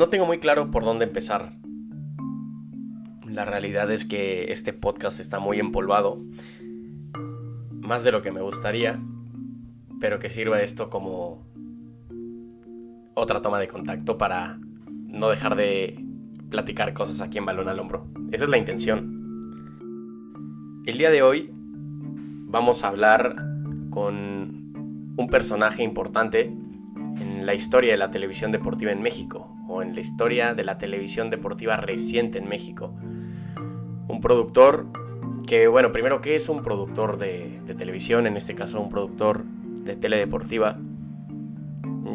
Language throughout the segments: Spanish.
No tengo muy claro por dónde empezar. La realidad es que este podcast está muy empolvado, más de lo que me gustaría, pero que sirva esto como otra toma de contacto para no dejar de platicar cosas aquí en Balón al Hombro. Esa es la intención. El día de hoy vamos a hablar con un personaje importante en la historia de la televisión deportiva en México o en la historia de la televisión deportiva reciente en México. Un productor que, bueno, primero, ¿qué es un productor de, televisión? En este caso, un productor de teledeportiva.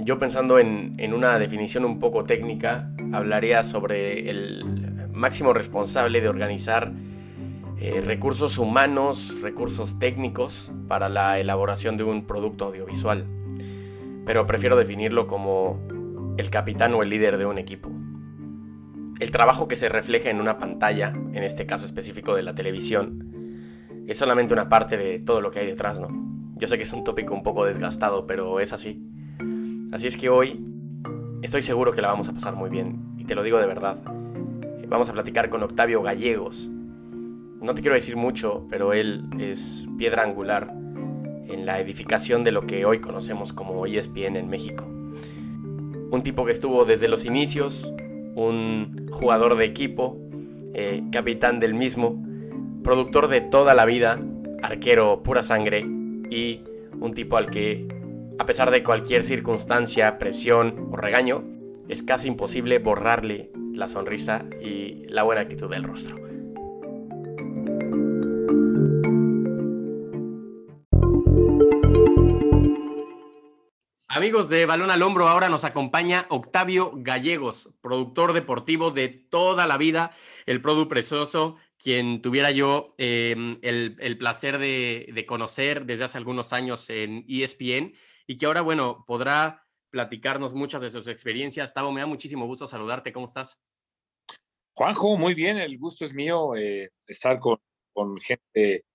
Yo pensando en, en una definición un poco técnica, hablaría sobre el máximo responsable de organizar eh, recursos humanos, recursos técnicos para la elaboración de un producto audiovisual. Pero prefiero definirlo como el capitán o el líder de un equipo. El trabajo que se refleja en una pantalla, en este caso específico de la televisión, es solamente una parte de todo lo que hay detrás, ¿no? Yo sé que es un tópico un poco desgastado, pero es así. Así es que hoy estoy seguro que la vamos a pasar muy bien, y te lo digo de verdad. Vamos a platicar con Octavio Gallegos. No te quiero decir mucho, pero él es piedra angular en la edificación de lo que hoy conocemos como ESPN en México un tipo que estuvo desde los inicios, un jugador de equipo, eh, capitán del mismo, productor de toda la vida, arquero pura sangre y un tipo al que, a pesar de cualquier circunstancia, presión o regaño, es casi imposible borrarle la sonrisa y la buena actitud del rostro. Amigos de Balón al Hombro, ahora nos acompaña Octavio Gallegos, productor deportivo de toda la vida, el Produ Precioso, quien tuviera yo em, el, placer de, conocer desde hace algunos años en ESPN y que ahora, bueno, podrá platicarnos muchas de sus experiencias. Tavo, me da muchísimo gusto saludarte. ¿Cómo estás? Juanjo, muy bien, el gusto es mío eh, estar con, con gente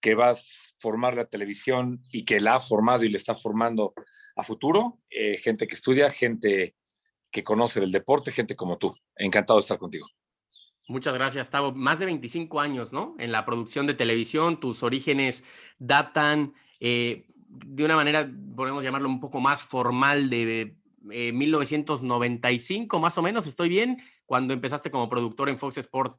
que va a formar la televisión y que la ha formado y le está formando a futuro, eh, gente que estudia, gente que conoce el deporte, gente como tú. Encantado de estar contigo. Muchas gracias, Tavo. Más de 25 años, ¿no? En la producción de televisión, tus orígenes datan eh, de una manera, podemos llamarlo un poco más formal, de, 1995, eh, más o menos, ¿estoy bien? Cuando empezaste como productor en Fox Sport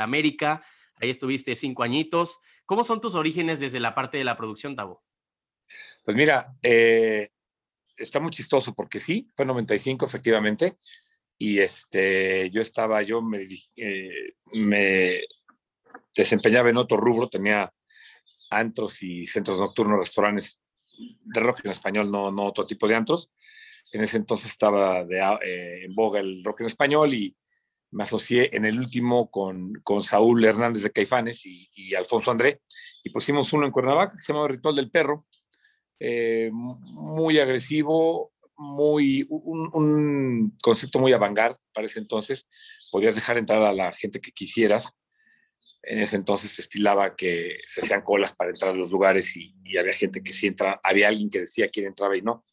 América, ahí estuviste cinco añitos. ¿Cómo son tus orígenes desde la parte de la producción, Tavo? Pues mira, eh, está muy chistoso porque sí, fue 95 efectivamente. Y este, yo estaba, yo me, eh, me desempeñaba en otro rubro, tenía antros y centros nocturnos, restaurantes de rock en español, no, no otro tipo de antros. En ese entonces estaba eh, en boga el rock en español y me asocié en el último con, con Saúl Hernández de Caifanes y, y, Alfonso André y pusimos uno en Cuernavaca que se llama Ritual del Perro eh, muy agresivo, muy, un, concepto muy avant para ese entonces. Podías dejar entrar a la gente que quisieras. En ese entonces se estilaba que se hacían colas para entrar a los lugares y, había gente que sí entraba, había alguien que decía quién entraba y no.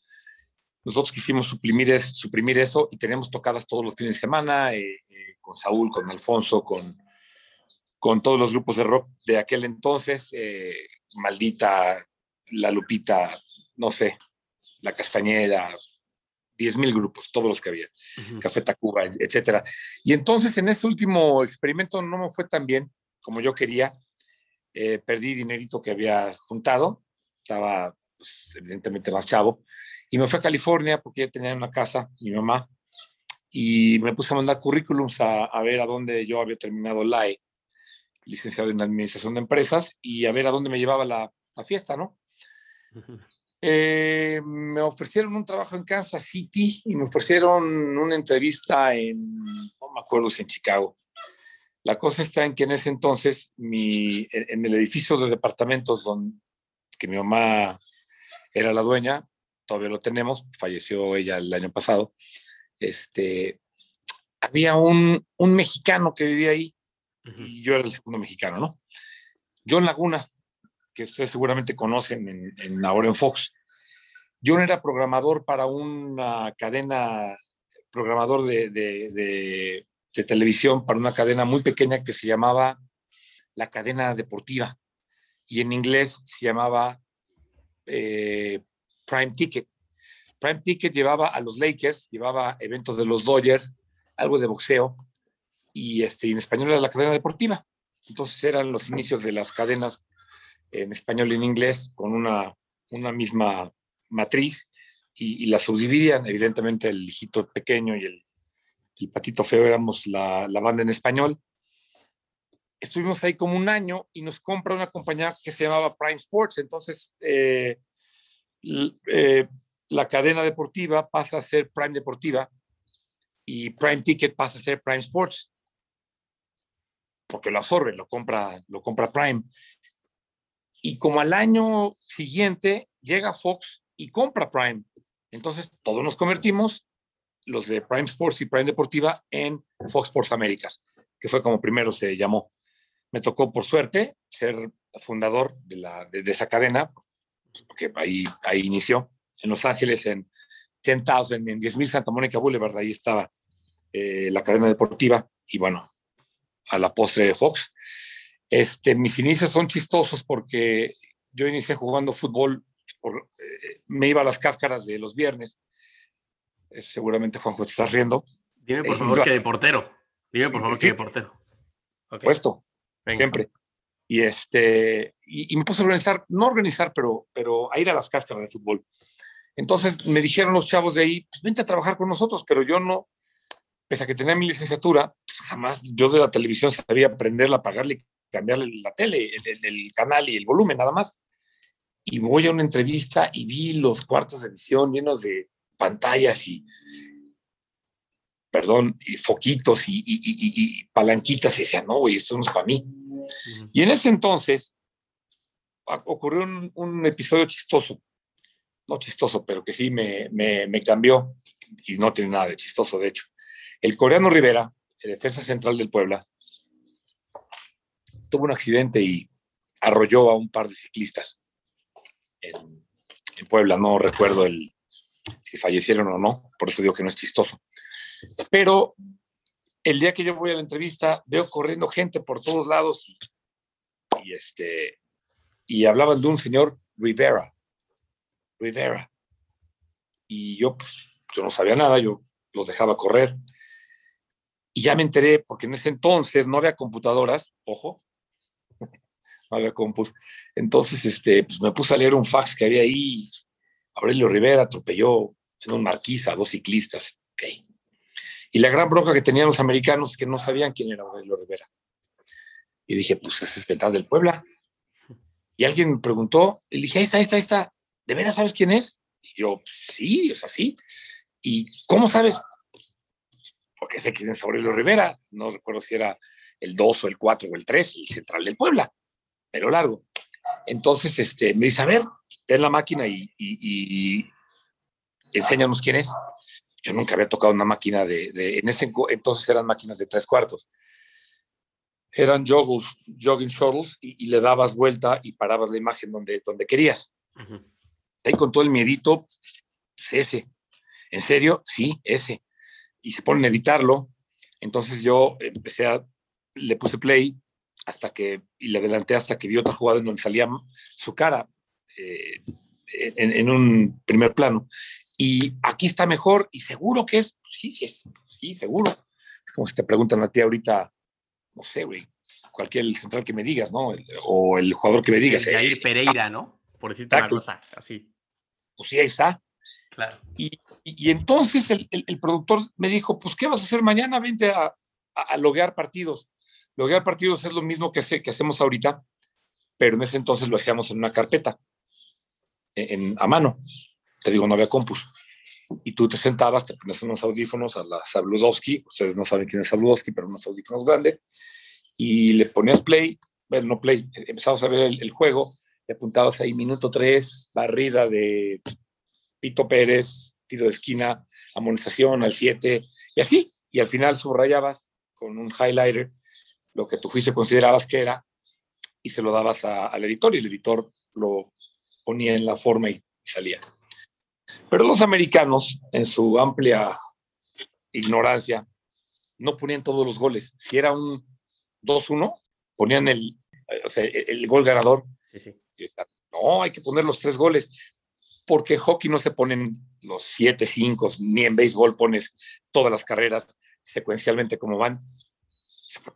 Nosotros quisimos suprimir, suprimir eso y tenemos tocadas todos los fines de semana eh, eh, con Saúl, con Alfonso, con, con todos los grupos de rock de aquel entonces. Maldita, la Lupita, no sé, La Castañeda, 10.000 grupos, todos los que había, Café Tacuba, etcétera. Y entonces en este último experimento no me fue tan bien como yo quería. Eh, perdí dinerito que había juntado, estaba pues, evidentemente más chavo, y me fui a California porque ya tenía una casa, mi mamá, y me puse a mandar currículums a, a ver a dónde yo había terminado la e, licenciado en Administración de Empresas, y a ver a dónde me llevaba la, la fiesta, ¿no? Eh, me ofrecieron un trabajo en Kansas City y me ofrecieron una entrevista en, no me acuerdo si en Chicago. La cosa está en que en ese entonces, mi, en el edificio de departamentos donde que mi mamá era la dueña, todavía lo tenemos, falleció ella el año pasado, este, había un, un mexicano que vivía ahí y yo era el segundo mexicano, ¿no? John Laguna, que ustedes seguramente conocen en, en ahora en Fox. Yo no era programador para una cadena, programador de, de, de, televisión para una cadena muy pequeña que se llamaba la cadena deportiva y en inglés se llamaba eh, Prime Ticket. Prime Ticket llevaba a los Lakers, llevaba eventos de los Dodgers, algo de boxeo, y este, en español era la cadena deportiva. Entonces eran los inicios de las cadenas en español y en inglés con una, una misma matriz y, la subdividían. Evidentemente el hijito pequeño y el, patito feo éramos la, la, banda en español. Estuvimos ahí como un año y nos compra una compañía que se llamaba Prime Sports. Entonces eh, eh, la cadena deportiva pasa a ser Prime Deportiva y Prime Ticket pasa a ser Prime Sports porque lo absorbe, lo compra, lo compra Prime. Y como al año siguiente llega Fox y compra Prime. Entonces todos nos convertimos, los de Prime Sports y Prime Deportiva, en Fox Sports Américas, que fue como primero se llamó. Me tocó por suerte ser fundador de, la, de, esa cadena, porque ahí, ahí inició, en Los Ángeles, en 10,000, en 10.000 Santa Mónica Boulevard, ahí estaba eh, la cadena deportiva. Y bueno, a la postre de Fox. Este, mis inicios son chistosos porque yo inicié jugando fútbol, eh, me iba a las cáscaras de los viernes. seguramente Juanjo te estás riendo. Dime por favor que de portero. Dime por favor que de portero. Puesto. Siempre. Y este, y, me puse a organizar, no organizar, pero, pero a ir a las cáscaras de fútbol. Entonces me dijeron los chavos de ahí, pues vente a trabajar con nosotros, pero yo no, pese a que tenía mi licenciatura, pues, jamás yo de la televisión sabía aprenderla, apagarle, cambiarle la tele, el, canal y el volumen, nada más. Y voy a una entrevista y vi los cuartos de edición llenos de pantallas y, perdón, y foquitos y, palanquitas y decía, no, güey, esto no es para mí. Y en ese entonces ocurrió un, episodio chistoso, no chistoso, pero que sí me, me, me cambió y no tiene nada de chistoso, de hecho. El coreano Rivera, el defensa central del Puebla, tuvo un accidente y arrolló a un par de ciclistas en, Puebla. No recuerdo el, si fallecieron o no, por eso digo que no es chistoso. Pero el día que yo voy a la entrevista, veo corriendo gente por todos lados y, este, y hablaban de un señor Rivera. Rivera. Y yo, pues, yo no sabía nada, yo los dejaba correr. Y ya me enteré, porque en ese entonces no había computadoras, ojo, no había compus. Entonces, este, pues me puse a leer un fax que había ahí. Aurelio Rivera atropelló en un marquisa a dos ciclistas. Okay. Y la gran bronca que tenían los americanos es que no sabían quién era Aurelio Rivera. Y dije, pues es central del Puebla. Y alguien me preguntó, le dije, está, ahí está. ¿De veras sabes quién es? Y yo, sí, es así. ¿Y cómo sabes? porque sé que es Aurelio Rivera, no recuerdo si era el 2 o el 4 o el 3, el central del Puebla, pero largo. Entonces, este, me dice, a ver, ten la máquina y, y, enséñanos quién es. Yo nunca había tocado una máquina de, en ese entonces eran máquinas de tres cuartos. Eran joggles, jogging shuttles y, le dabas vuelta y parabas la imagen donde, donde querías. Ahí con todo el miedito, pues ese. ¿En serio? Sí, ese y se ponen a editarlo. Entonces yo empecé a, le puse play hasta que, y le adelanté hasta que vi otra jugada en donde salía su cara eh, en, un primer plano. Y aquí está mejor y seguro que es, sí, sí, es, sí, seguro. Es como si te preguntan a ti ahorita, no sé, güey, cualquier central que me digas, ¿no? o el jugador que me digas. Jair Pereira, ¿no? Por decirte una cosa, así. Pues sí, ahí está. Claro. Y, y, entonces el, el, productor me dijo, pues, ¿qué vas a hacer mañana? Vente a, a, loguear partidos. Loguear partidos es lo mismo que, hace, que hacemos ahorita, pero en ese entonces lo hacíamos en una carpeta, en, a mano. Te digo, no había compus. Y tú te sentabas, te pones unos audífonos a la Sabludowski, ustedes no saben quién es Sabludowski, pero unos audífonos grandes, y le ponías play, bueno, no play, empezabas a ver el, el juego, y apuntabas ahí minuto 3, barrida de Pito Pérez, tiro de esquina, amonestación al 7, y así. Y al final subrayabas con un highlighter lo que tu juicio considerabas que era, y se lo dabas al editor y el editor lo ponía en la forma y salía. Pero los americanos, en su amplia ignorancia, no ponían todos los goles. Si era un 2-1, ponían el, el, gol ganador. No, hay que poner los tres goles, porque hockey no se ponen los 7, 5, ni en béisbol pones todas las carreras secuencialmente como van.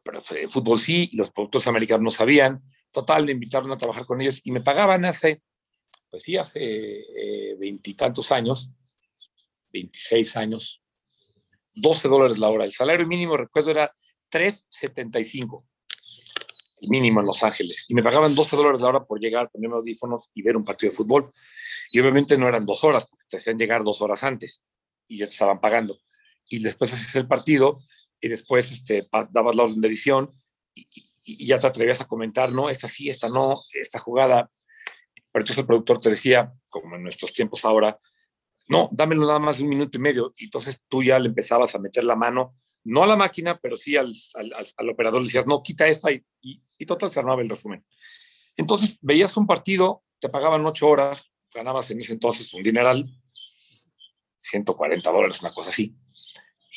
Pero en fútbol sí, y los productores americanos no sabían. Total, me invitaron a trabajar con ellos y me pagaban hace, pues sí, hace eh, veintitantos años, 26 años, 12 dólares la hora. El salario mínimo, recuerdo, era 3.75, el mínimo en Los Ángeles. Y me pagaban 12 dólares la hora por llegar, ponerme audífonos y ver un partido de fútbol. Y obviamente no eran dos horas, porque te hacían llegar dos horas antes y ya te estaban pagando. Y después haces el partido y después este, dabas la orden de edición y, y, ya te atrevías a comentar, no, esta sí, esta no, esta jugada. Entonces el productor te decía, como en nuestros tiempos ahora, no, dámelo nada más de un minuto y medio. Y entonces tú ya le empezabas a meter la mano, no a la máquina, pero sí al, al, al operador, le decías, no, quita esta y, y, y total se armaba el resumen. Entonces veías un partido, te pagaban ocho horas, ganabas en ese entonces un dineral, 140 dólares, una cosa así.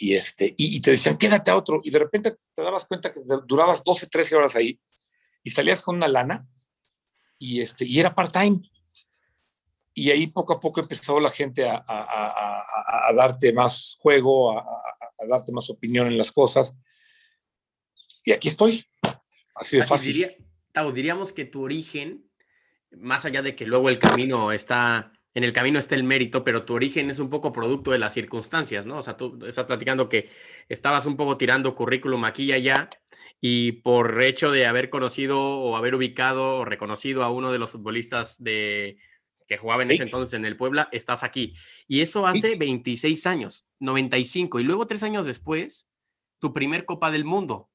Y, este, y, y, te decían, quédate a otro. Y de repente te dabas cuenta que durabas 12, 13 horas ahí y salías con una lana y, este, y era part-time y ahí poco a poco empezó la gente a, a, a, a darte más juego, a, darte más opinión en las cosas. Y aquí estoy. Así de fácil. Diría, Tau, diríamos que tu origen, más allá de que luego el camino está, en el camino está el mérito, pero tu origen es un poco producto de las circunstancias, ¿no? O sea, tú estás platicando que estabas un poco tirando currículum aquí y allá y por hecho de haber conocido o haber ubicado o reconocido a uno de los futbolistas de que jugaba en ese entonces en el Puebla, estás aquí. Y eso hace 26 años, 95. Y luego tres años después, tu primer Copa del Mundo,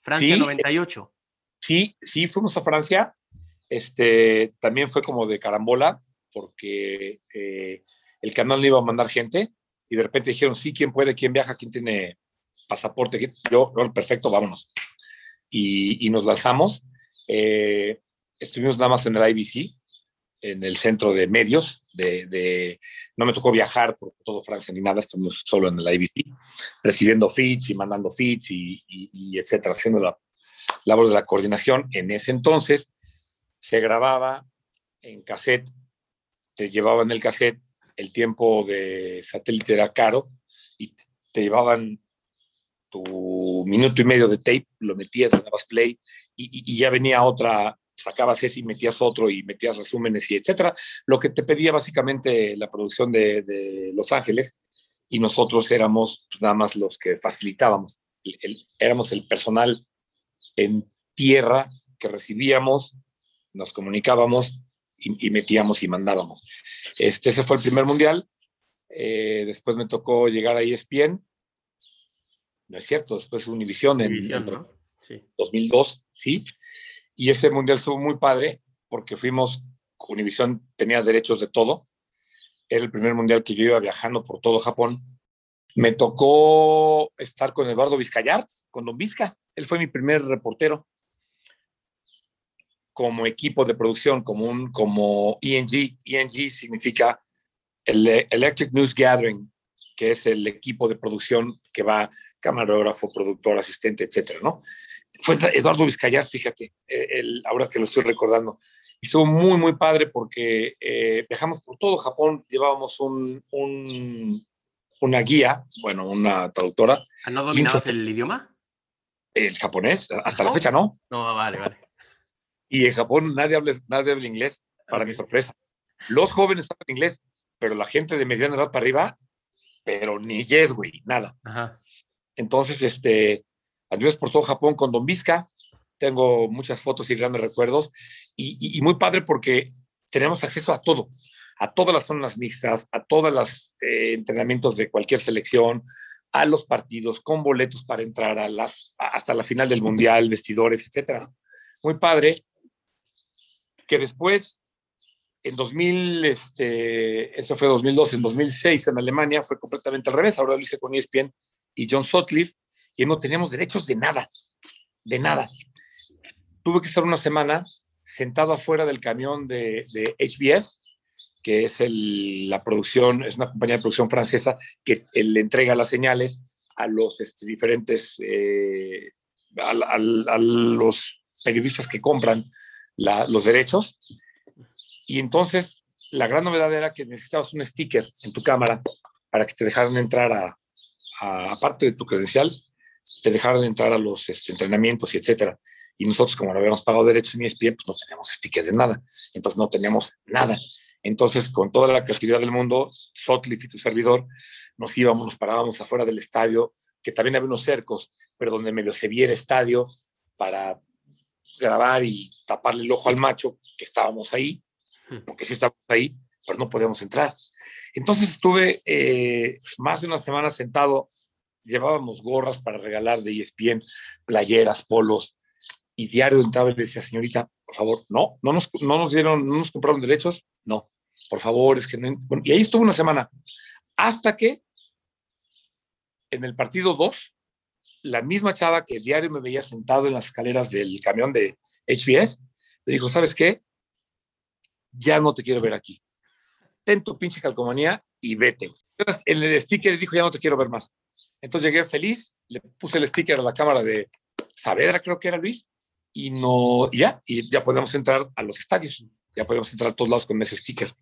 Francia sí, 98. Sí, sí, fuimos a Francia. Este, también fue como de carambola, porque eh, el canal no iba a mandar gente. Y de repente dijeron, sí, ¿quién puede? ¿Quién viaja? ¿Quién tiene pasaporte? Yo, perfecto, vámonos. Y, y nos lanzamos. Eh, estuvimos nada más en el IBC, en el centro de medios, de, de, no me tocó viajar por todo Francia ni nada, estuvimos solo en el IBC, recibiendo feeds y mandando feeds y, y, y etcétera, haciendo la labor de la coordinación. En ese entonces se grababa en cassette, te llevaban el cassette, el tiempo de satélite era caro y te llevaban tu minuto y medio de tape, lo metías, le dabas play y, y ya venía otra sacabas ese y metías otro y metías resúmenes y etcétera. Lo que te pedía básicamente la producción de, de Los Ángeles y nosotros éramos pues, nada más los que facilitábamos. El, el, éramos el personal en tierra que recibíamos, nos comunicábamos y, y metíamos y mandábamos. Este, ese fue el primer mundial. Eh, después me tocó llegar a ESPN. No es cierto, después Univision en, Univision, ¿no? sí. 2002, sí. Y ese mundial estuvo muy padre porque fuimos, Univision tenía derechos de todo. Era el primer mundial que yo iba viajando por todo Japón. Me tocó estar con Eduardo Vizcayart, con Don Vizca. Él fue mi primer reportero como equipo de producción, como, un, como ENG. ENG significa el Electric News Gathering, que es el equipo de producción que va camarógrafo, productor, asistente, etcétera, ¿no? fue Eduardo Vizcayar, fíjate, eh, el, ahora que lo estoy recordando. Y estuvo muy, muy padre porque eh, viajamos por todo Japón, llevábamos un, un, una guía, bueno, una traductora. ¿Ah, ¿No dominabas el idioma? El japonés, hasta ¿No? la fecha no. No, vale, vale. Y en Japón nadie habla, nadie habla inglés, para okay. mi sorpresa. Los jóvenes hablan inglés, pero la gente de mediana edad para arriba, pero ni yes, güey, nada. Ajá. Entonces, este, Anduvimos por todo Japón con Don Vizca. Tengo muchas fotos y grandes recuerdos. Y, y, y, muy padre porque tenemos acceso a todo, a todas las zonas mixtas, a todos los eh, entrenamientos de cualquier selección, a los partidos, con boletos para entrar a las, hasta la final del Mundial, vestidores, etcétera. Muy padre. Que después, en 2000, este, eso fue 2002, en 2006 en Alemania fue completamente al revés. Ahora lo hice con ESPN y John Sutcliffe y no teníamos derechos de nada, de nada. tuve que estar una semana sentado afuera del camión de, de HBS, que es el, la producción, es una compañía de producción francesa que le entrega las señales a los este, diferentes, eh, a, a, a, los periodistas que compran la, los derechos. Y entonces la gran novedad era que necesitabas un sticker en tu cámara para que te dejaran entrar a, a aparte de tu credencial, te dejaran entrar a los este, entrenamientos y etcétera. Y nosotros, como no habíamos pagado derechos en ESPN, pues no teníamos stickers de nada. Entonces no teníamos nada. Entonces, con toda la creatividad del mundo, Sotliff y tu servidor, nos íbamos, nos parábamos afuera del estadio, que también había unos cercos, pero donde medio se viera estadio para grabar y taparle el ojo al macho, que estábamos ahí, porque sí estábamos ahí, pero no podíamos entrar. Entonces estuve eh, más de una semana sentado, llevábamos gorras para regalar de ESPN, playeras, polos, y diario entraba y le decía, señorita, por favor, no, no nos, no nos dieron, no nos compraron derechos, no, por favor, es que no. Y ahí estuvo una semana, hasta que en el partido 2, la misma chava que diario me veía sentado en las escaleras del camión de HBS, le dijo, ¿sabes qué? Ya no te quiero ver aquí. Ten tu pinche calcomanía y vete. Entonces, en el sticker dijo, ya no te quiero ver más. Entonces llegué feliz, le puse el sticker a la cámara de Saavedra, creo que era Luis, y no, y ya, y ya podemos entrar a los estadios, ya podemos entrar a todos lados con ese sticker.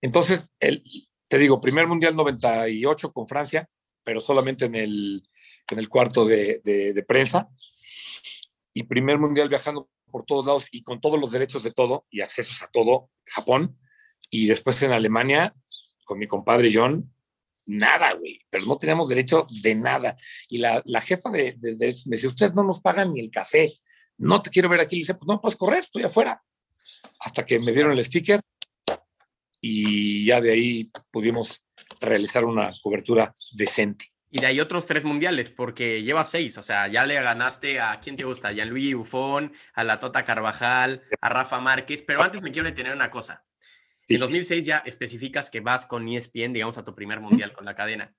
Entonces, el, te digo, primer mundial 98 con Francia, pero solamente en el, en el cuarto de, de, de, prensa, y primer mundial viajando por todos lados y con todos los derechos de todo y accesos a todo, Japón, y después en Alemania, con mi compadre John, nada, güey, pero no teníamos derecho de nada. Y la, la jefa de, de, de, me decía, ustedes no nos pagan ni el café, no te quiero ver aquí. Le dice, pues no puedes correr, estoy afuera. Hasta que me dieron el sticker y ya de ahí pudimos realizar una cobertura decente. Y de ahí otros tres mundiales, porque llevas seis, o sea, ya le ganaste a quién te gusta, a Gianluigi Buffon, a la Tota Carvajal, a Rafa Márquez, pero antes me quiero detener una cosa. Sí. En 2006 ya especificas que vas con ESPN, digamos, a tu primer mundial con la cadena.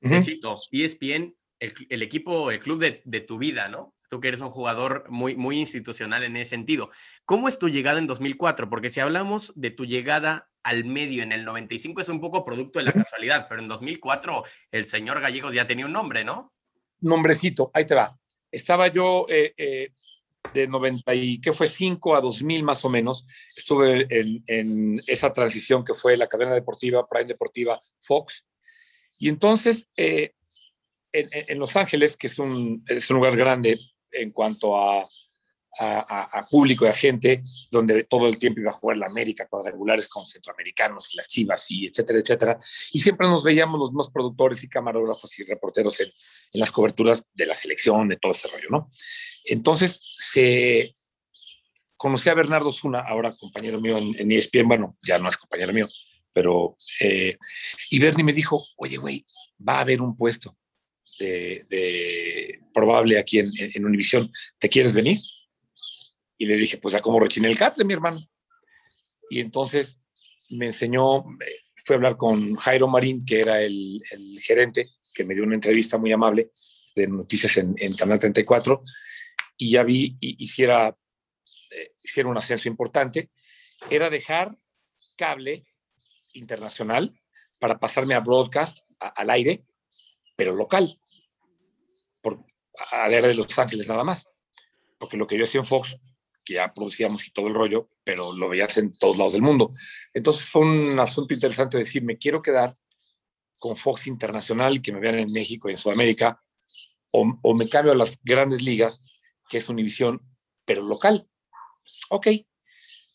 Uh -huh. Te cito, ESPN, el, el, equipo, el club de, de, tu vida, ¿no? Tú que eres un jugador muy, muy institucional en ese sentido. ¿Cómo es tu llegada en 2004? Porque si hablamos de tu llegada al medio en el 95 es un poco producto de la casualidad, pero en 2004 el señor Gallegos ya tenía un nombre, ¿no? Nombrecito, ahí te va. Estaba yo eh, eh, de 90 y qué fue 5 a 2000 más o menos, estuve en, en, esa transición que fue la cadena deportiva, Prime Deportiva, Fox. Y entonces, eh, en, en, Los Ángeles, que es un, es un lugar grande en cuanto a, público y a gente, donde todo el tiempo iba a jugar la América, cuadrangulares con centroamericanos y las chivas, y etcétera, etcétera. Y siempre nos veíamos los más productores y camarógrafos y reporteros en, las coberturas de la selección, de todo ese rollo, ¿no? Entonces, se conocí a Bernardo Zuna, ahora compañero mío en, en ESPN, bueno, ya no es compañero mío, pero, eh, y Bernie me dijo, oye, güey, va a haber un puesto de probable aquí en, en, Univisión, ¿te quieres venir? Y le dije, pues a cómo rechiné el catre, mi hermano. Y entonces me enseñó, fue a hablar con Jairo Marín, que era el, gerente, que me dio una entrevista muy amable de noticias en, Canal 34, y ya vi, y, hiciera, eh, hiciera un ascenso importante, era dejar cable internacional para pasarme a broadcast, al aire, pero local, por, a la era de Los Ángeles nada más. Porque lo que yo hacía en Fox que ya producíamos y todo el rollo, pero lo veías en todos lados del mundo. Entonces fue un asunto interesante decir, me quiero quedar con Fox Internacional, que me vean en México y en Sudamérica, o, o me cambio a las grandes ligas, que es Univisión, pero local. Ok,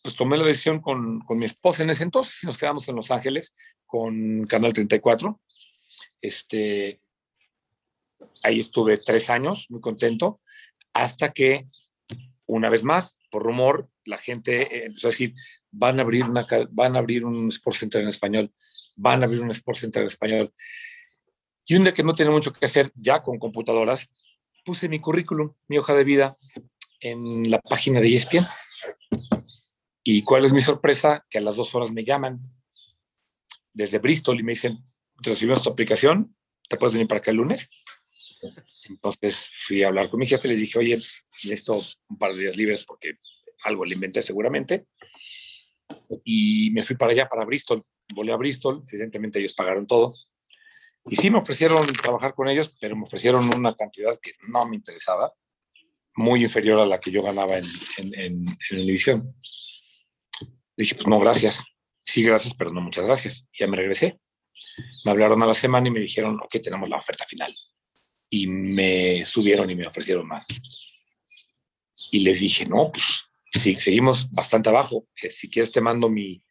pues tomé la decisión con, con, mi esposa en ese entonces y nos quedamos en Los Ángeles con Canal 34. Este, ahí estuve tres años, muy contento, hasta que una vez más, por rumor, la gente eh, empezó a decir, van a abrir una, van a abrir un Sports Center en español, van a abrir un Sports Center en español. Y un día que no tenía mucho que hacer, ya con computadoras, puse mi currículum, mi hoja de vida, en la página de ESPN. ¿Y cuál es mi sorpresa? Que a las dos horas me llaman desde Bristol y me dicen, recibimos tu aplicación, ¿te puedes venir para acá el lunes? Entonces fui a hablar con mi jefe, le dije, oye, necesito un par de días libres porque algo le inventé seguramente. Y me fui para allá, para Bristol. Volé a Bristol, evidentemente ellos pagaron todo. Y sí me ofrecieron trabajar con ellos, pero me ofrecieron una cantidad que no me interesaba, muy inferior a la que yo ganaba en, en, en, en Dije, pues no, gracias. Sí, gracias, pero no muchas gracias. Ya me regresé. Me hablaron a la semana y me dijeron, ok, tenemos la oferta final. Y me subieron y me ofrecieron más. Y les dije, no, pues sí, seguimos bastante abajo. Si quieres te mando mi,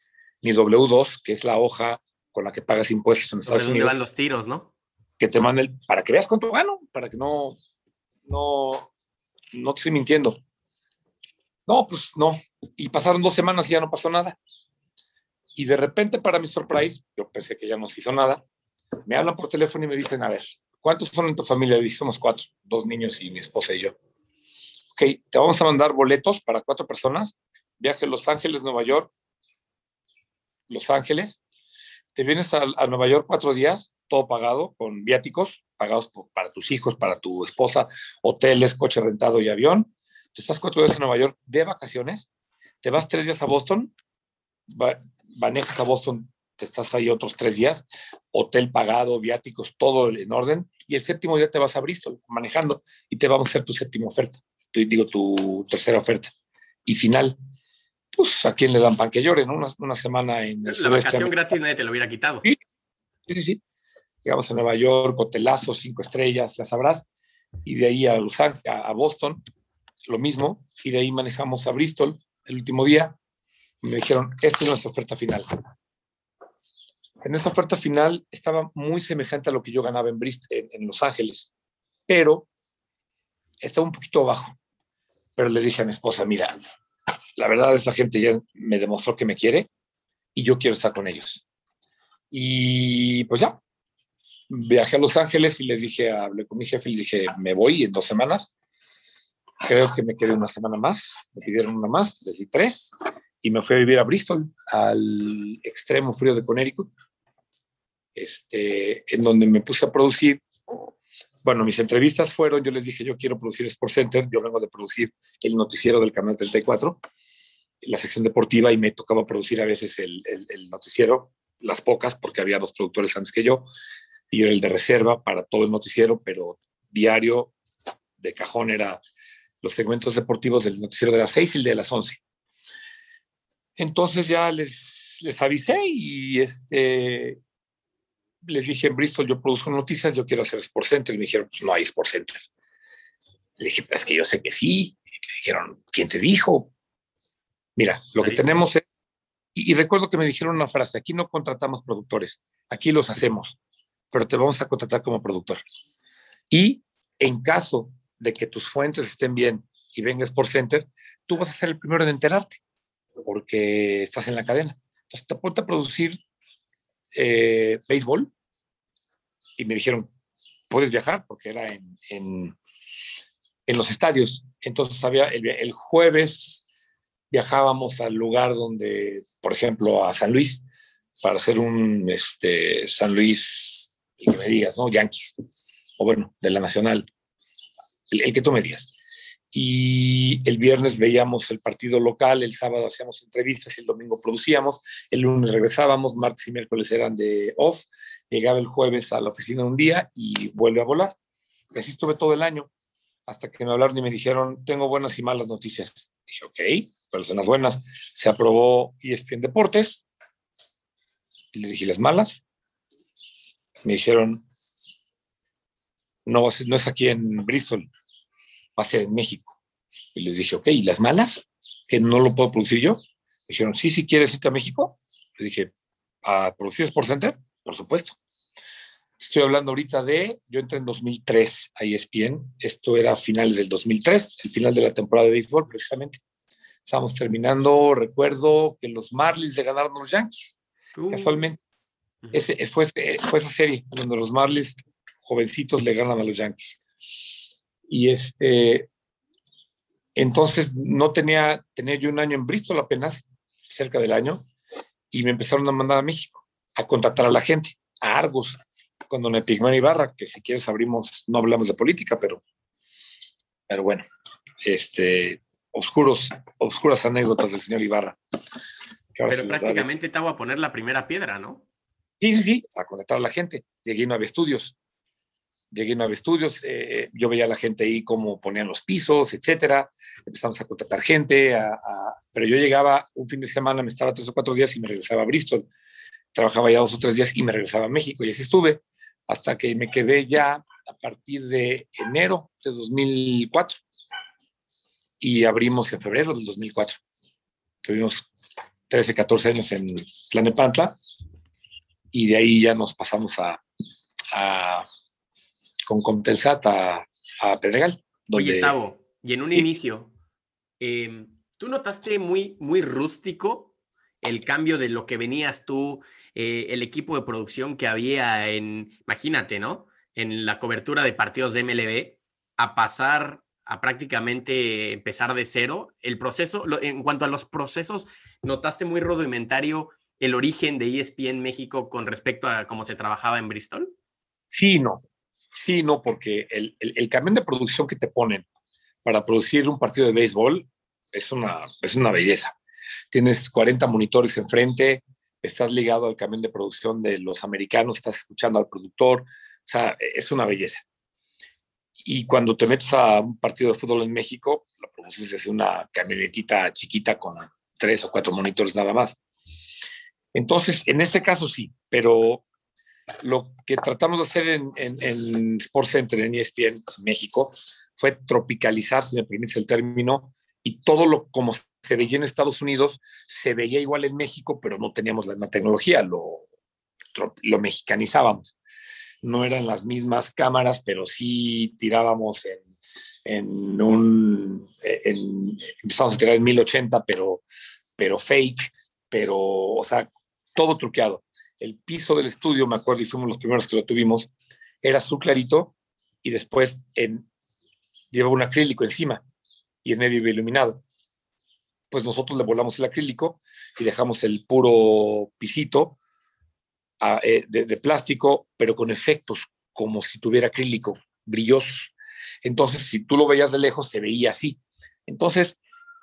mi W2, que es la hoja con la que pagas impuestos en Estados Unidos. van los tiros, ¿no? Que te mande el, para que veas cuánto gano, para que no, no, no te estoy mintiendo. No, pues no. Y pasaron dos semanas y ya no pasó nada. Y de repente, para mi surprise, yo pensé que ya no se hizo nada, me hablan por teléfono y me dicen, a ver, ¿cuántos son en tu familia? Le dije, cuatro, dos niños y mi esposa y yo. Ok, te vamos a mandar boletos para cuatro personas, viaje a Los Ángeles, Nueva York, Los Ángeles, te vienes a, a Nueva York cuatro días, todo pagado, con viáticos, pagados para tus hijos, para tu esposa, hoteles, coche rentado y avión. Te estás cuatro días en Nueva York de vacaciones, te vas tres días a Boston, manejas a Boston, te estás ahí otros tres días, hotel pagado, viáticos, todo en orden, y el séptimo día te vas a Bristol manejando y te vamos a hacer tu séptima oferta, tu, digo tu tercera oferta. Y final, pues a quién le dan pan que llore, ¿no? Una, una semana en el La vacación gratis nadie te lo hubiera quitado. Sí, sí, sí. Llegamos a Nueva York, hotelazo, cinco estrellas, ya sabrás, y de ahí a Los Ángeles, a Boston, lo mismo, y de ahí manejamos a Bristol el último día, me dijeron, esta es nuestra oferta final. En esa oferta final estaba muy semejante a lo que yo ganaba en, en, Los Ángeles, pero estaba un poquito abajo. Pero le dije a mi esposa, mira, la verdad esa gente ya me demostró que me quiere y yo quiero estar con ellos. Y pues ya, viajé a Los Ángeles y le dije, hablé con mi jefe y le dije, me voy en dos semanas. Creo que me quedé una semana más, me pidieron una más, les di tres y me fui a vivir a Bristol, al extremo frío de Connecticut, este, en donde me puse a producir. Bueno, mis entrevistas fueron, yo les dije, yo quiero producir Sports Center, yo vengo de producir el noticiero del Canal 34, la sección deportiva, y me tocaba producir a veces el, noticiero, las pocas, porque había dos productores antes que yo, y yo era el de reserva para todo el noticiero, pero diario de cajón era los segmentos deportivos del noticiero de las 6 y el de las 11 entonces ya les, les avisé y este, les dije en Bristol, yo produzco noticias, yo quiero hacer Sport Center. Y me dijeron, pues no hay Sport Center. Le dije, pues es que yo sé que sí. Y dijeron, ¿quién te dijo? Mira, lo que tenemos es... Y, y, recuerdo que me dijeron una frase, aquí no contratamos productores, aquí los hacemos, pero te vamos a contratar como productor. Y en caso de que tus fuentes estén bien y venga Sport Center, tú vas a ser el primero en enterarte porque estás en la cadena. Entonces te ponte a producir eh, béisbol y me dijeron, puedes viajar porque era en, en, los estadios. Entonces había el, el, jueves viajábamos al lugar donde, por ejemplo, a San Luis, para hacer un este, San Luis, el que me digas, ¿no? Yankees, o bueno, de la Nacional, el, el que tú me digas y el viernes veíamos el partido local, el sábado hacíamos entrevistas, el domingo producíamos, el lunes regresábamos, martes y miércoles eran de off, llegaba el jueves a la oficina un día y vuelve a volar. Y así estuve todo el año, hasta que me hablaron y me dijeron, tengo buenas y malas noticias. dije, ok, pero son las buenas. Se aprobó ESPN Deportes, y les dije, las malas. Me dijeron, no, no es aquí en Bristol, va a ser en México. Y les dije, ok, ¿y las malas? Que no lo puedo producir yo. Dijeron, sí, si quieres irte a México. Le dije, ¿a producir Sports Center? Por supuesto. Estoy hablando ahorita de, yo entré en 2003 a ESPN, esto era finales del 2003, el final de la temporada de béisbol precisamente. Estábamos terminando, recuerdo que los Marlins le ganaron a los Yankees, uh. casualmente. Ese, fue, fue esa serie donde los Marlins jovencitos le ganan a los Yankees. Y este, entonces no tenía, tenía yo un año en Bristol apenas, cerca del año, y me empezaron a mandar a México a contratar a la gente, a Argos, con don Epigmenio Ibarra, que si quieres abrimos, no hablamos de política, pero, pero bueno, este, oscuros, oscuras anécdotas del señor Ibarra. Pero prácticamente te a poner la primera piedra, ¿no? Sí, sí, sí, a conectar a la gente. Llegué y no había estudios. Llegué no había estudios. Eh, yo veía a la gente ahí cómo ponían los pisos, etcétera. Empezamos a contratar gente. Pero yo llegaba un fin de semana, me estaba tres o cuatro días y me regresaba a Bristol. Trabajaba ya dos o tres días y me regresaba a México. Y así estuve hasta que me quedé ya a partir de enero de 2004 y abrimos en febrero del 2004. Tuvimos 13, 14 años en Tlanepantla y de ahí ya nos pasamos a, con Comtelsat a, a Pedregal. Oye, Tavo, y en un inicio, em, ¿tú notaste muy, muy rústico el cambio de lo que venías tú, eh, el equipo de producción que había en, imagínate, ¿no? En la cobertura de partidos de MLB, a pasar a prácticamente empezar de cero. El proceso, en cuanto a los procesos, ¿notaste muy rudimentario el origen de ESPN México con respecto a cómo se trabajaba en Bristol? Sí, no. Sí, no, porque el, el, camión de producción que te ponen para producir un partido de béisbol es una, es una belleza. Tienes 40 monitores enfrente, estás ligado al camión de producción de los americanos, estás escuchando al productor, o sea, es una belleza. Y cuando te metes a un partido de fútbol en México, lo produces desde una camionetita chiquita con tres o cuatro monitores nada más. Entonces, en este caso sí, pero lo que tratamos de hacer en, en, Sports Center, en ESPN México, fue tropicalizar, si me permites el término, y todo lo como se veía en Estados Unidos, se veía igual en México, pero no teníamos la misma tecnología, lo, lo mexicanizábamos no eran las mismas cámaras, pero sí tirábamos en, en un, en, empezamos a tirar en 1080, pero, pero fake, pero, o sea, todo truqueado. El piso del estudio, me acuerdo, y fuimos los primeros que lo tuvimos, era azul clarito y después en, llevaba un acrílico encima y en medio iluminado. Pues nosotros le volamos el acrílico y dejamos el puro pisito eh, de, plástico, pero con efectos como si tuviera acrílico, brillosos. Entonces, si tú lo veías de lejos, se veía así. Entonces,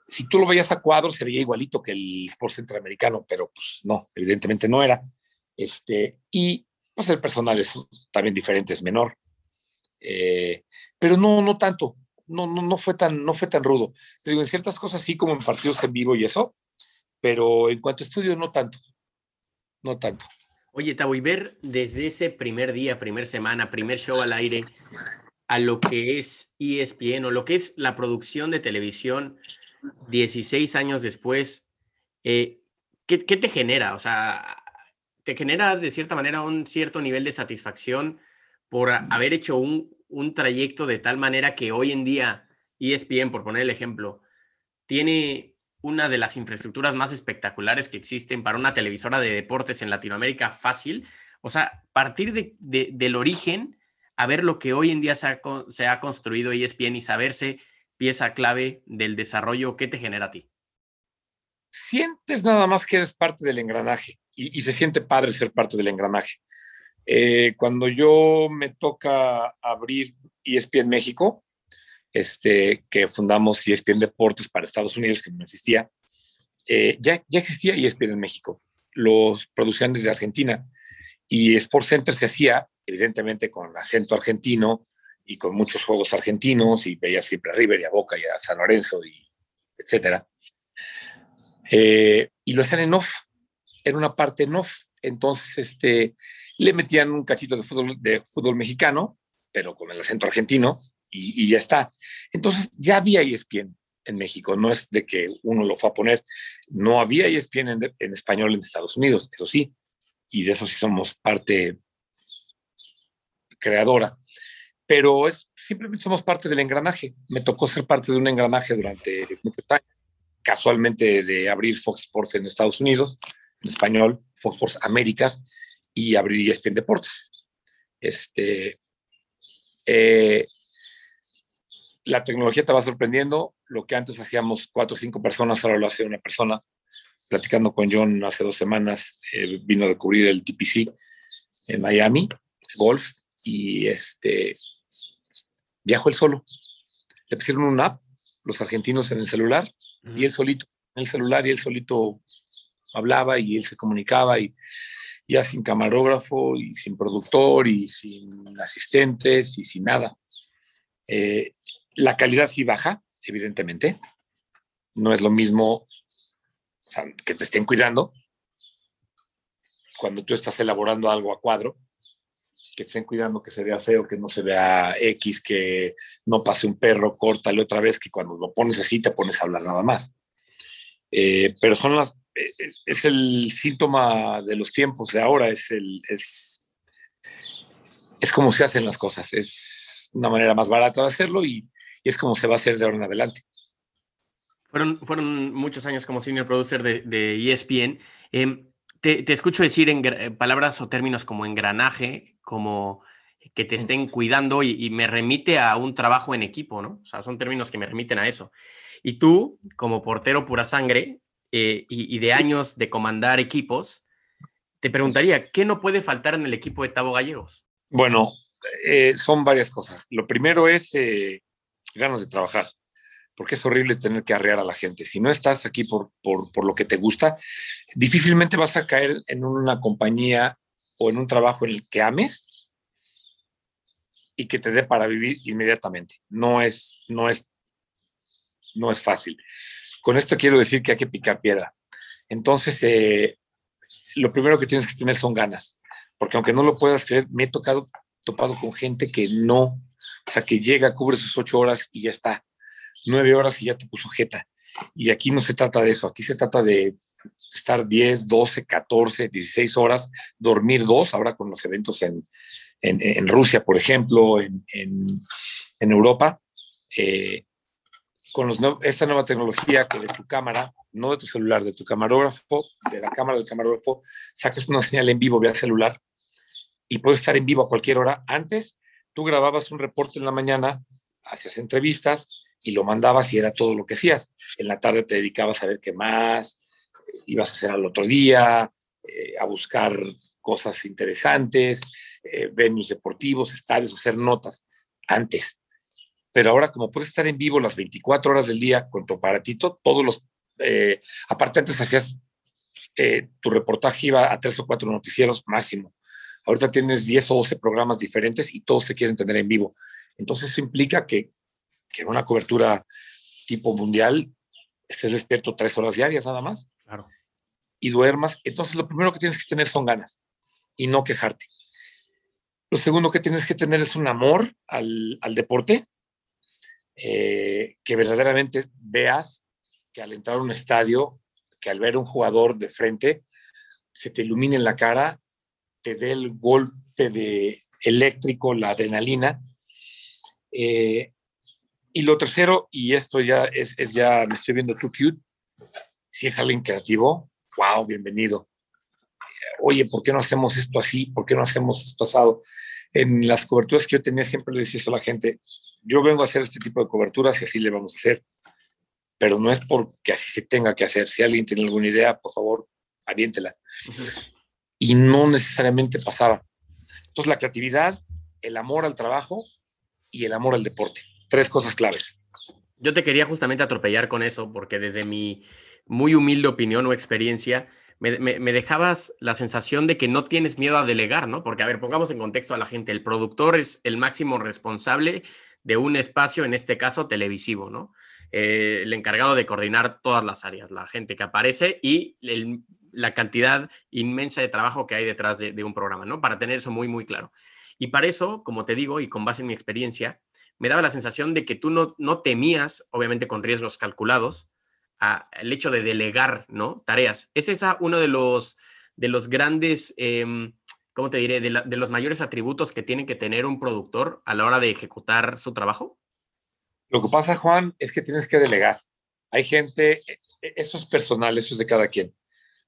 si tú lo veías a cuadros, se veía igualito que el Sport Centroamericano, pero pues no, evidentemente no era. Este, y pues el personal es también diferente, es menor. Eh, pero no, no tanto, no, no, no, fue tan, no fue tan rudo. Te digo, en ciertas cosas sí, como en partidos en vivo y eso, pero en cuanto a estudio, no tanto, no tanto. Oye, Tavo, y ver desde ese primer día, primer semana, primer show al aire, a lo que es ESPN o lo que es la producción de televisión 16 años después, eh, ¿qué, te genera? O sea, ¿te genera de cierta manera un cierto nivel de satisfacción por haber hecho un, un trayecto de tal manera que hoy en día ESPN, por poner el ejemplo, tiene una de las infraestructuras más espectaculares que existen para una televisora de deportes en Latinoamérica fácil. O sea, partir de, del origen a ver lo que hoy en día se ha, se ha construido ESPN y saberse pieza clave del desarrollo, ¿qué te genera a ti? Sientes nada más que eres parte del engranaje y, se siente padre ser parte del engranaje. Eh, cuando yo me toca abrir ESPN México, este, que fundamos ESPN Deportes para Estados Unidos, que no existía, eh, ya, ya existía ESPN en México. Los producían desde Argentina y Sports Center se hacía, evidentemente, con acento argentino y con muchos juegos argentinos y veía siempre a River y a Boca y a San Lorenzo y etcétera. Eh, y lo hacían en off, era una parte en off. Entonces, este, le metían un cachito de fútbol, de fútbol mexicano, pero con el acento argentino, y, ya está. Entonces, ya había ESPN en México, no es de que uno lo fue a poner, no había ESPN en, en español en Estados Unidos, eso sí, y de eso sí somos parte creadora, pero es simplemente somos parte del engranaje. Me tocó ser parte de un engranaje durante mucho tiempo, casualmente de abrir Fox Sports en Estados Unidos, en español, Fox Sports Américas, y abrir ESPN Deportes. Este, eh, la tecnología te va sorprendiendo. Lo que antes hacíamos cuatro o cinco personas, ahora lo hace una persona. Platicando con John hace dos semanas, vino a cubrir el TPC en Miami golf y este, viajó él solo. Le pusieron una app, los argentinos en el celular, y él solito, en el celular, y él solito hablaba y él se comunicaba y ya sin camarógrafo y sin productor y sin asistentes y sin nada. Eh, la calidad sí baja, evidentemente. No es lo mismo que te estén cuidando cuando tú estás elaborando algo a cuadro, que estén cuidando que se vea feo, que no se vea X, que no pase un perro, córtale otra vez, que cuando lo pones así te pones a hablar nada más. Eh, pero son las, es, el síntoma de los tiempos de ahora, es, el, es, es como se hacen las cosas, es una manera más barata de hacerlo y, y es como se va a hacer de ahora en adelante. Fueron, fueron muchos años como senior producer de, de ESPN. Em, te, te, escucho decir en eh, palabras o términos como engranaje, como que te estén cuidando y, y, me remite a un trabajo en equipo, ¿no? O sea, son términos que me remiten a eso. Y tú, como portero pura sangre eh, y, y, de años de comandar equipos, te preguntaría, ¿qué no puede faltar en el equipo de Tabo Gallegos? Bueno, eh, son varias cosas. Lo primero es eh, ganas de trabajar, porque es horrible tener que arrear a la gente. Si no estás aquí por, por, por lo que te gusta, difícilmente vas a caer en una compañía o en un trabajo en el que ames y que te dé para vivir inmediatamente. No es, no es no es fácil. Con esto quiero decir que hay que picar piedra. Entonces, eh, lo primero que tienes que tener son ganas, porque aunque no lo puedas creer, me he tocado, topado con gente que no, o sea, que llega, cubre sus ocho horas y ya está, nueve horas y ya te puso jeta. Y aquí no se trata de eso, aquí se trata de estar 10, 12, 14, 16 horas, dormir dos, ahora con los eventos en, en, Rusia, por ejemplo, en, en Europa, eh, con los esta nueva tecnología que de tu cámara, no de tu celular, de tu camarógrafo, de la cámara del camarógrafo, sacas una señal en vivo vía celular y puedes estar en vivo a cualquier hora. Antes, tú grababas un reporte en la mañana, hacías entrevistas y lo mandabas y era todo lo que hacías. En la tarde te dedicabas a ver qué más, ibas a hacer al otro día, eh, a buscar cosas interesantes, eh, venues deportivos, estadios, hacer notas. Antes, pero ahora como puedes estar en vivo las 24 horas del día con tu aparatito, todos los, eh, aparte antes hacías, eh, tu reportaje iba a tres o cuatro noticieros máximo. Ahorita tienes 10 o 12 programas diferentes y todos se quieren tener en vivo. Entonces eso implica que, que en una cobertura tipo mundial estés despierto tres horas diarias nada más. Claro. Y duermas. Entonces lo primero que tienes que tener son ganas y no quejarte. Lo segundo que tienes que tener es un amor al, al deporte, eh, que verdaderamente veas que al entrar a un estadio, que al ver un jugador de frente, se te ilumine en la cara, te dé el golpe de eléctrico, la adrenalina. Eh, y lo tercero, y esto ya es, ya, me estoy viendo too cute, si es alguien creativo, wow, bienvenido. Oye, ¿por qué no hacemos esto así? ¿Por qué no hacemos esto pasado? En las coberturas que yo tenía siempre le decía eso a la gente, yo vengo a hacer este tipo de coberturas y así le vamos a hacer, pero no es porque así se tenga que hacer. Si alguien tiene alguna idea, por favor, aviéntela. Uh -huh. Y no necesariamente pasaba. Entonces, la creatividad, el amor al trabajo y el amor al deporte. Tres cosas claves. Yo te quería justamente atropellar con eso, porque desde mi muy humilde opinión o experiencia, me, me, me, dejabas la sensación de que no tienes miedo a delegar, ¿no? Porque, a ver, pongamos en contexto a la gente, el productor es el máximo responsable de un espacio, en este caso televisivo, ¿no? Eh, el encargado de coordinar todas las áreas, la gente que aparece y la cantidad inmensa de trabajo que hay detrás de, un programa, ¿no? Para tener eso muy, muy claro. Y para eso, como te digo, y con base en mi experiencia, me daba la sensación de que tú no, no temías, obviamente con riesgos calculados, el hecho de delegar, ¿no? Tareas. ¿Es esa uno de los, de los grandes... Eh, ¿cómo te diré? De, los mayores atributos que tiene que tener un productor a la hora de ejecutar su trabajo? Lo que pasa, Juan, es que tienes que delegar. Hay gente, e, e, eso es personal, eso es de cada quien.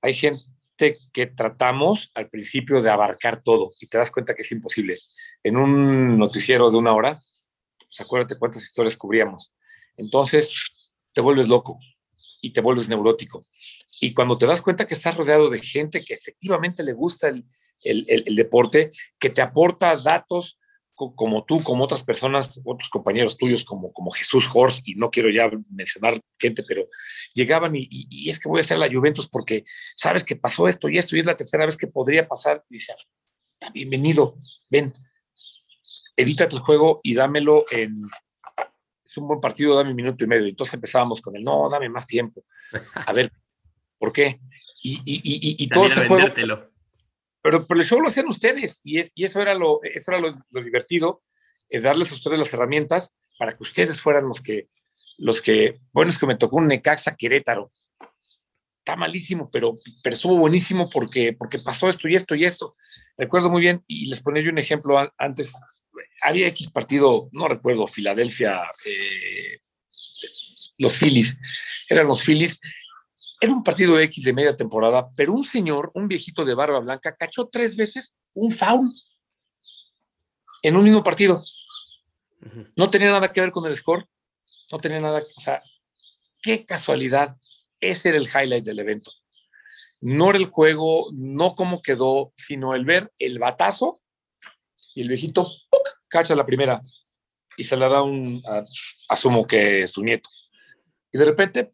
Hay gente que tratamos al principio de abarcar todo y te das cuenta que es imposible. En un noticiero de una hora, pues acuérdate cuántas historias cubríamos. Entonces, te vuelves loco y te vuelves neurótico. Y cuando te das cuenta que estás rodeado de gente que efectivamente le gusta el, el, el, deporte, que te aporta datos como tú, como otras personas, otros compañeros tuyos, como, como Jesús Horst, y no quiero ya mencionar gente, pero llegaban y, y, es que voy a hacer la Juventus porque sabes que pasó esto y esto, y es la tercera vez que podría pasar. Y dice, bienvenido, ven, edítate el juego y dámelo en, es un buen partido, dame un minuto y medio. Entonces empezábamos con el, no, dame más tiempo. A ver, ¿por qué? Y, y, y, y todo ese juego... Pero, pero el lo hacían ustedes y, es, y eso era lo, eso era lo, divertido, es darles a ustedes las herramientas para que ustedes fueran los que, los que, bueno, es que me tocó un Necaxa Querétaro. Está malísimo, pero, pero estuvo buenísimo porque, porque pasó esto y esto y esto. Recuerdo muy bien, y les ponía yo un ejemplo antes, había X partido, no recuerdo, Filadelfia, eh, los Phillies, eran los Phillies, era un partido X de media temporada, pero un señor, un viejito de barba blanca, cachó tres veces un foul en un mismo partido. No tenía nada que ver con el score, no tenía nada, o sea, qué casualidad, ese era el highlight del evento. No era el juego, no cómo quedó, sino el ver el batazo y el viejito cacha la primera y se la da un, asumo que es su nieto. Y de repente,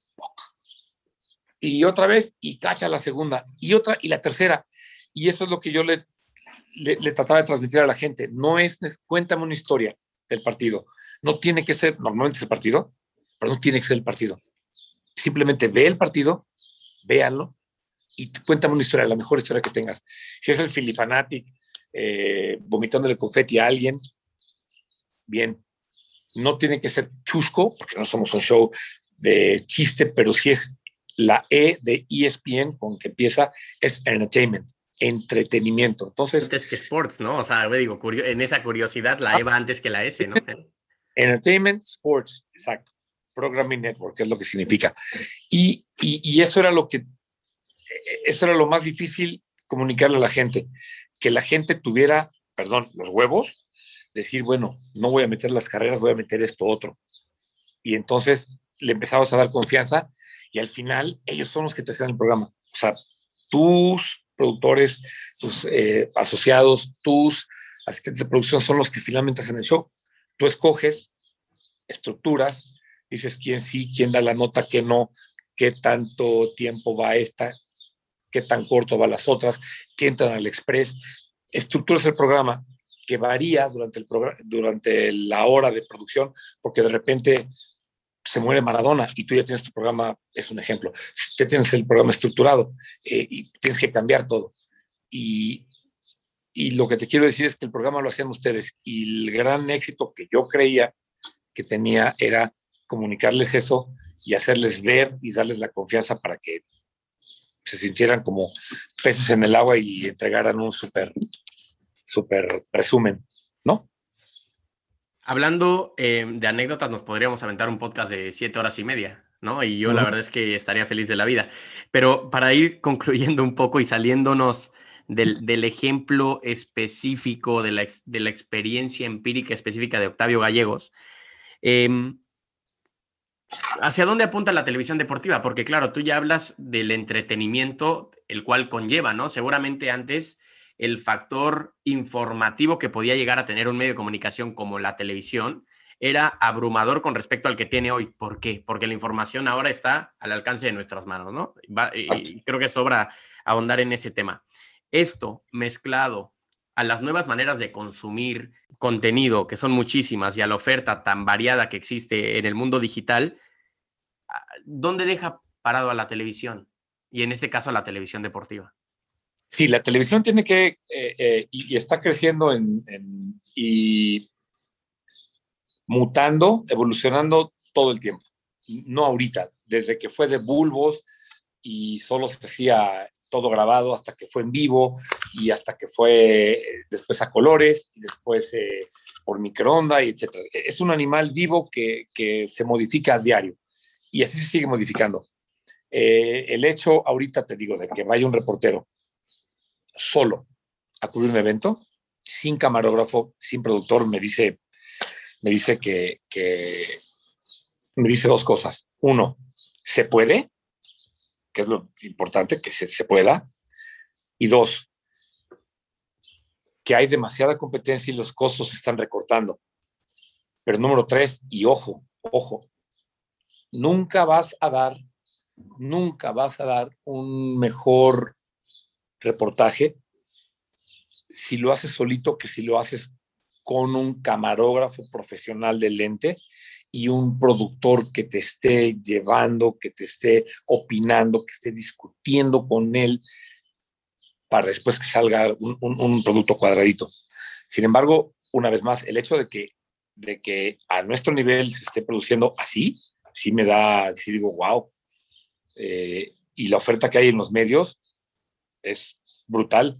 y otra vez, y cacha la segunda, y otra, y la tercera. Y eso es lo que yo le, le, trataba de transmitir a la gente. No es, cuéntame una historia del partido. No tiene que ser, normalmente es el partido, pero no tiene que ser el partido. Simplemente ve el partido, véanlo, y cuéntame una historia, la mejor historia que tengas. Si es el Filifanati eh, vomitándole confeti a alguien, bien. No tiene que ser chusco, porque no somos un show de chiste, pero si es la E de ESPN con que empieza, es entertainment, entretenimiento. Entonces. Antes que sports, ¿no? O sea, digo, en esa curiosidad, la E va antes que la S, ¿no? Entertainment, sports, exacto. Programming Network, es lo que significa. Y, y, eso era lo que, eso era lo más difícil comunicarle a la gente, que la gente tuviera, perdón, los huevos, decir, bueno, no voy a meter las carreras, voy a meter esto otro. Y entonces le empezamos a dar confianza y al final ellos son los que te hacen el programa. O sea, tus productores, tus eh, asociados, tus asistentes de producción son los que finalmente hacen el show. Tú escoges estructuras, dices quién sí, quién da la nota, qué no, qué tanto tiempo va esta, qué tan corto va las otras, qué entran al express. Estructuras el programa que varía durante, el durante la hora de producción, porque de repente se muere Maradona y tú ya tienes tu programa, es un ejemplo, ya tienes el programa estructurado eh, y tienes que cambiar todo. Y, y lo que te quiero decir es que el programa lo hacían ustedes y el gran éxito que yo creía que tenía era comunicarles eso y hacerles ver y darles la confianza para que se sintieran como peces en el agua y entregaran un súper súper resumen, ¿no? Hablando eh, de anécdotas, nos podríamos aventar un podcast de siete horas y media, ¿no? Y yo la verdad es que estaría feliz de la vida. Pero para ir concluyendo un poco y saliéndonos del, ejemplo específico, de la, de la, experiencia empírica específica de Octavio Gallegos, em, ¿hacia dónde apunta la televisión deportiva? Porque claro, tú ya hablas del entretenimiento, el cual conlleva, ¿no? Seguramente antes el factor informativo que podía llegar a tener un medio de comunicación como la televisión era abrumador con respecto al que tiene hoy. ¿Por qué? Porque la información ahora está al alcance de nuestras manos, ¿no? y creo que sobra ahondar en ese tema. Esto mezclado a las nuevas maneras de consumir contenido, que son muchísimas, y a la oferta tan variada que existe en el mundo digital, ah, ¿dónde deja parado a la televisión? Y en este caso a la televisión deportiva. Sí, la televisión tiene que, eh, eh, y, está creciendo en, y mutando, evolucionando todo el tiempo. No ahorita, desde que fue de bulbos y solo se hacía todo grabado hasta que fue en vivo y hasta que fue eh, después a colores y después por microondas y etc. Es un animal vivo que, que, se modifica a diario y así se sigue modificando. el hecho ahorita, te digo, de que vaya un reportero solo a cubrir un evento, sin camarógrafo, sin productor, me dice, me dice que, me dice dos cosas. Uno, se puede, que es lo importante, que se, pueda. Y dos, que hay demasiada competencia y los costos se están recortando. Pero número tres, y ojo, ojo, nunca vas a dar, nunca vas a dar un mejor reportaje si lo haces solito que si lo haces con un camarógrafo profesional de lente y un productor que te esté llevando, que te esté opinando, que esté discutiendo con él para después que salga un, producto cuadradito. Sin embargo, una vez más, el hecho de que, de que a nuestro nivel se esté produciendo así, sí me da, sí digo, wow. Eh, y la oferta que hay en los medios es brutal.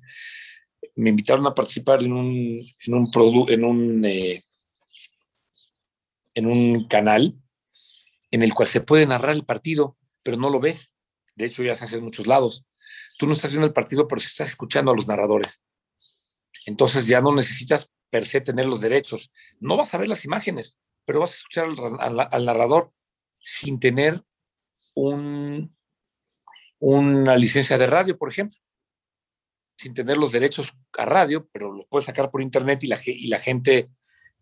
Me invitaron a participar en un, en un, en un, eh, en un canal en el cual se puede narrar el partido, pero no lo ves. De hecho, ya se hace en muchos lados. Tú no estás viendo el partido, pero sí estás escuchando a los narradores. Entonces ya no necesitas per se tener los derechos. No vas a ver las imágenes, pero vas a escuchar al, narrador sin tener un, una licencia de radio, por ejemplo. Sin tener los derechos a radio, pero los puedes sacar por internet y la, gente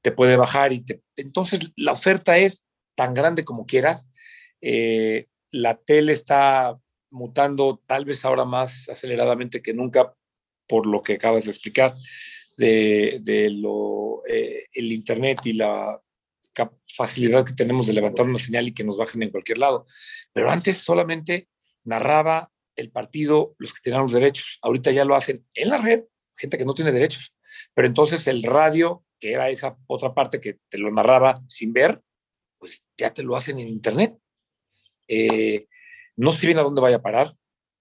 te puede bajar. y Entonces la oferta es tan grande como quieras. Eh, la tele está mutando tal vez ahora más aceleradamente que nunca por lo que acabas de explicar de lo, eh, el internet y la facilidad que tenemos de levantar una señal y que nos bajen en cualquier lado. Pero antes solamente narraba el partido los que tenían los derechos. Ahorita ya lo hacen en la red, gente que no tiene derechos. Pero entonces el radio, que era esa otra parte que te lo narraba sin ver, pues ya te lo hacen en internet. Eh, no sé bien a dónde vaya a parar.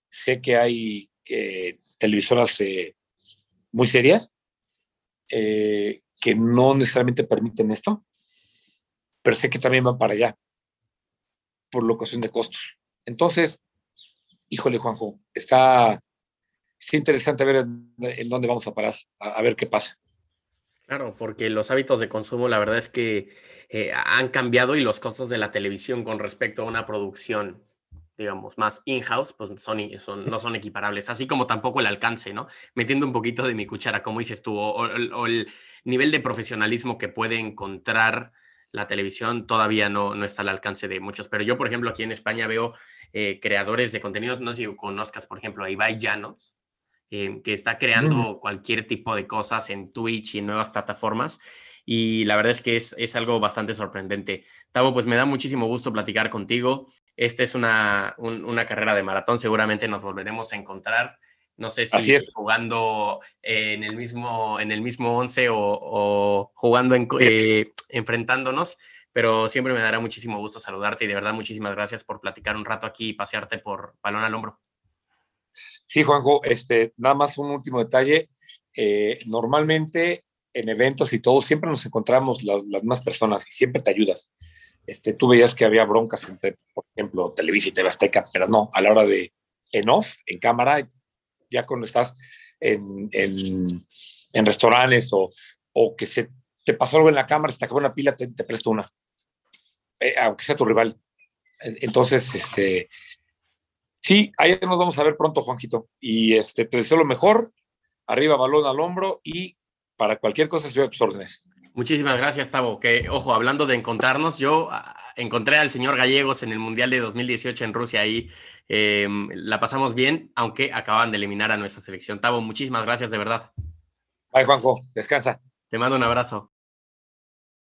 Sé que hay eh, televisoras eh, muy serias eh, que no necesariamente permiten esto, pero sé que también van para allá por la de costos. Entonces, híjole, Juanjo, está, interesante ver en, dónde vamos a parar, a, ver qué pasa. Claro, porque los hábitos de consumo, la verdad es que han cambiado y los costos de la televisión con respecto a una producción digamos, más in-house, pues son, son, no son equiparables, así como tampoco el alcance, ¿no? Metiendo un poquito de mi cuchara, como dices tú, o, el nivel de profesionalismo que puede encontrar la televisión todavía no, no está al alcance de muchos, pero yo, por ejemplo, aquí en España veo eh, creadores de contenidos, no sé si conozcas, por ejemplo, a Ibai Llanos, eh, que está creando cualquier tipo de cosas en Twitch y nuevas plataformas, y la verdad es que es, es algo bastante sorprendente. Tavo, pues me da muchísimo gusto platicar contigo. Esta es una, carrera de maratón, seguramente nos volveremos a encontrar. No sé si jugando en el mismo, en el mismo once o, jugando en, eh, enfrentándonos, pero siempre me dará muchísimo gusto saludarte y de verdad muchísimas gracias por platicar un rato aquí y pasearte por balón al hombro. Sí, Juanjo, este, nada más un último detalle. Eh, normalmente en eventos y todo, siempre nos encontramos las, las más personas y siempre te ayudas este, tú veías que había broncas entre, por ejemplo, Televisa y TV Azteca, pero no, a la hora de en off, en cámara, ya cuando estás en, en, en restaurantes o, o, que se te pasó algo en la cámara, se te acabó una pila, te, te presto una, eh, aunque sea tu rival. Entonces, este, sí, ahí nos vamos a ver pronto, Juanjito. Y este, te deseo lo mejor, arriba, balón al hombro y para cualquier cosa estoy a tus órdenes. Muchísimas gracias, Tavo. Que, ojo, hablando de encontrarnos, yo ah, encontré al señor Gallegos en el Mundial de 2018 en Rusia. Ahí em, la pasamos bien, aunque acaban de eliminar a nuestra selección. Tavo, muchísimas gracias, de verdad. Bye, Juanjo. Descansa. Te mando un abrazo.